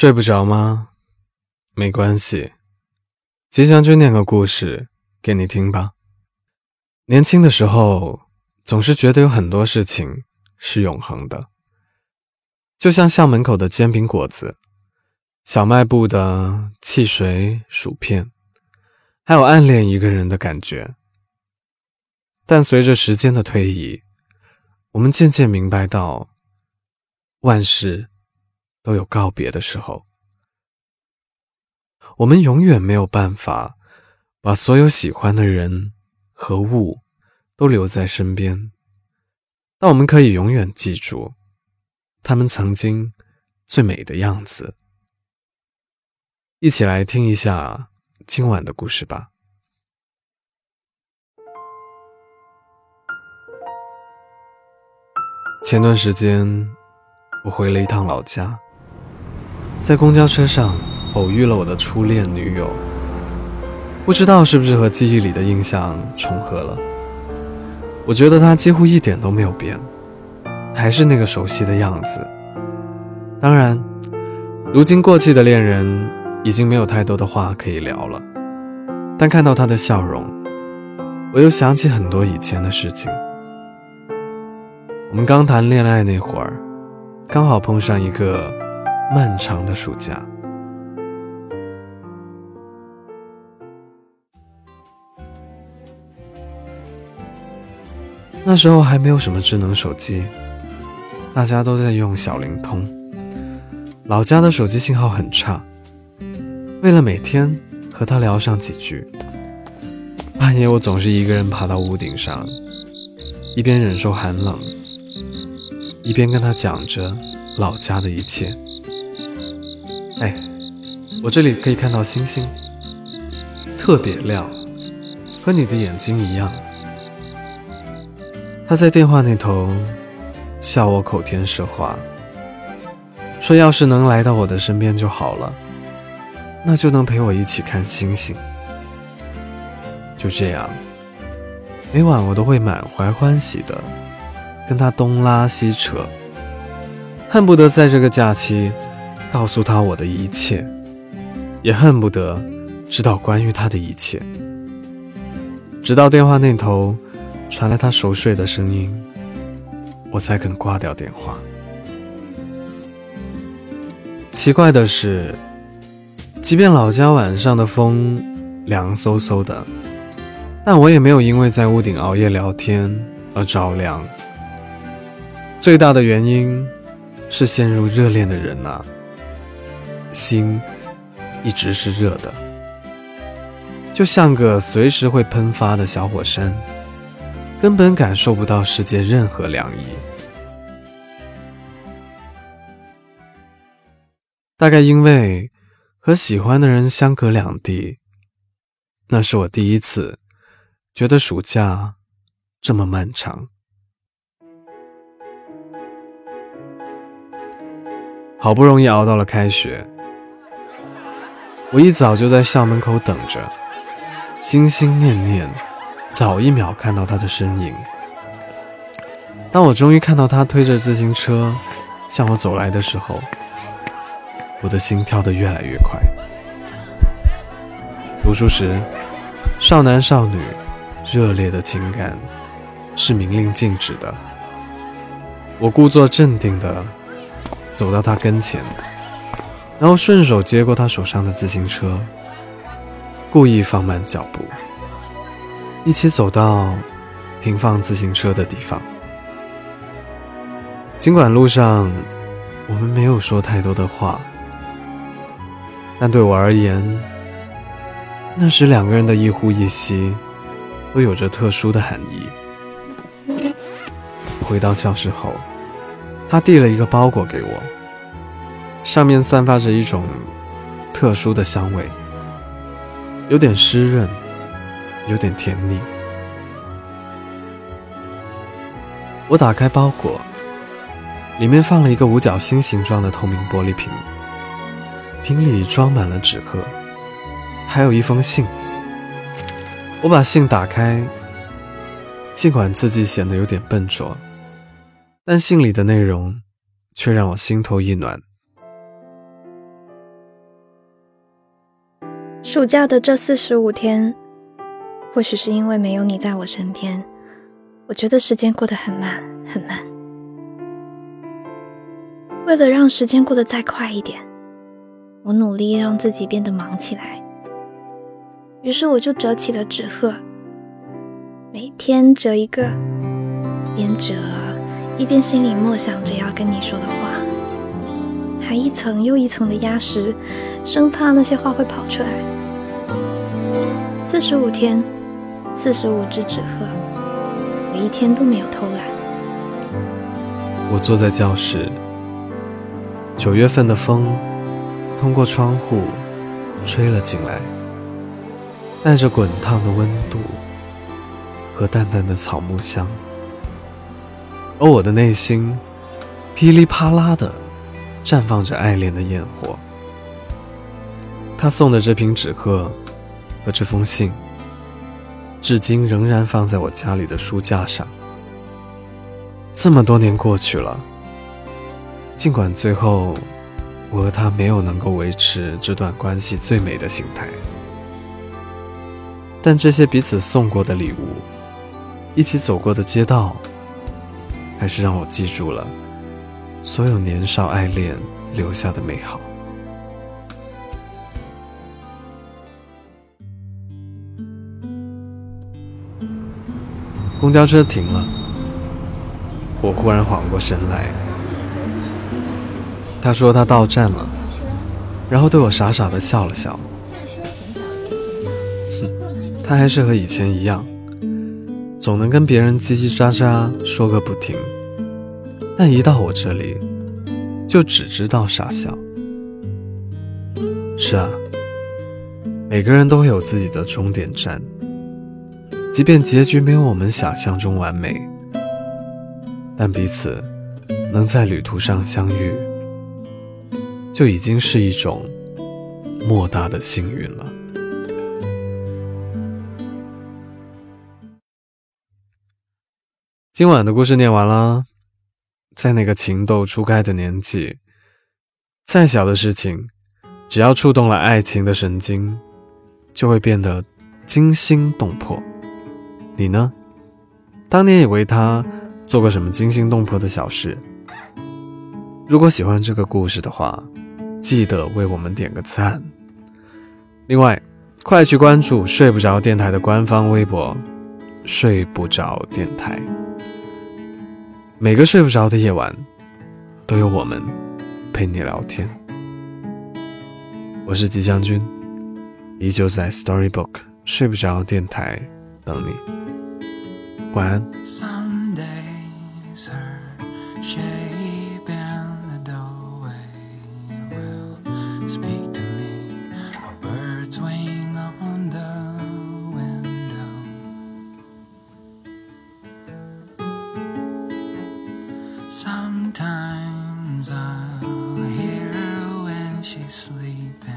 睡不着吗？没关系，吉祥君念个故事给你听吧。年轻的时候，总是觉得有很多事情是永恒的，就像校门口的煎饼果子，小卖部的汽水、薯片，还有暗恋一个人的感觉。但随着时间的推移，我们渐渐明白到，万事。都有告别的时候，我们永远没有办法把所有喜欢的人和物都留在身边，但我们可以永远记住他们曾经最美的样子。一起来听一下今晚的故事吧。前段时间，我回了一趟老家。在公交车上偶遇了我的初恋女友，不知道是不是和记忆里的印象重合了。我觉得她几乎一点都没有变，还是那个熟悉的样子。当然，如今过气的恋人已经没有太多的话可以聊了，但看到她的笑容，我又想起很多以前的事情。我们刚谈恋爱那会儿，刚好碰上一个。漫长的暑假，那时候还没有什么智能手机，大家都在用小灵通。老家的手机信号很差，为了每天和他聊上几句，半夜我总是一个人爬到屋顶上，一边忍受寒冷，一边跟他讲着老家的一切。哎，我这里可以看到星星，特别亮，和你的眼睛一样。他在电话那头笑我口甜舌滑，说要是能来到我的身边就好了，那就能陪我一起看星星。就这样，每晚我都会满怀欢喜的跟他东拉西扯，恨不得在这个假期。告诉他我的一切，也恨不得知道关于他的一切。直到电话那头传来他熟睡的声音，我才肯挂掉电话。奇怪的是，即便老家晚上的风凉飕飕的，但我也没有因为在屋顶熬夜聊天而着凉。最大的原因是陷入热恋的人呐。心一直是热的，就像个随时会喷发的小火山，根本感受不到世界任何凉意。大概因为和喜欢的人相隔两地，那是我第一次觉得暑假这么漫长。好不容易熬到了开学。我一早就在校门口等着，心心念念，早一秒看到他的身影。当我终于看到他推着自行车向我走来的时候，我的心跳得越来越快。读书时，少男少女热烈的情感是明令禁止的。我故作镇定地走到他跟前。然后顺手接过他手上的自行车，故意放慢脚步，一起走到停放自行车的地方。尽管路上我们没有说太多的话，但对我而言，那时两个人的一呼一吸都有着特殊的含义。回到教室后，他递了一个包裹给我。上面散发着一种特殊的香味，有点湿润，有点甜腻。我打开包裹，里面放了一个五角星形状的透明玻璃瓶，瓶里装满了纸鹤，还有一封信。我把信打开，尽管字迹显得有点笨拙，但信里的内容却让我心头一暖。暑假的这四十五天，或许是因为没有你在我身边，我觉得时间过得很慢，很慢。为了让时间过得再快一点，我努力让自己变得忙起来。于是我就折起了纸鹤，每天折一个，边折一边心里默想着要跟你说的话，还一层又一层的压实，生怕那些话会跑出来。四十五天，四十五只纸鹤，我一天都没有偷懒。我坐在教室。九月份的风，通过窗户吹了进来，带着滚烫的温度和淡淡的草木香，而我的内心噼里啪啦的绽放着爱恋的焰火。他送的这瓶纸鹤和这封信，至今仍然放在我家里的书架上。这么多年过去了。尽管最后我和他没有能够维持这段关系最美的形态，但这些彼此送过的礼物，一起走过的街道，还是让我记住了所有年少爱恋留下的美好。公交车停了，我忽然缓过神来。他说他到站了，然后对我傻傻的笑了笑。哼，他还是和以前一样，总能跟别人叽叽喳喳说个不停，但一到我这里，就只知道傻笑。是啊，每个人都会有自己的终点站，即便结局没有我们想象中完美，但彼此能在旅途上相遇。就已经是一种莫大的幸运了。今晚的故事念完了，在那个情窦初开的年纪，再小的事情，只要触动了爱情的神经，就会变得惊心动魄。你呢？当年也为他做过什么惊心动魄的小事？如果喜欢这个故事的话。记得为我们点个赞。另外，快去关注睡不着电台的官方微博“睡不着电台”。每个睡不着的夜晚，都有我们陪你聊天。我是吉祥君，依旧在 Storybook 睡不着电台等你。晚安。Speak. Sleeping,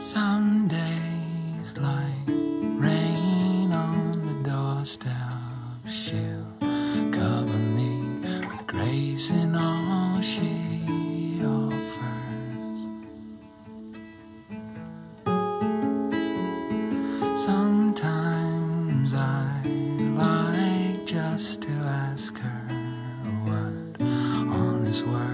Some days, like rain on the doorstep, she'll cover me with grace in all she offers. Sometimes I like just to ask her what on this world.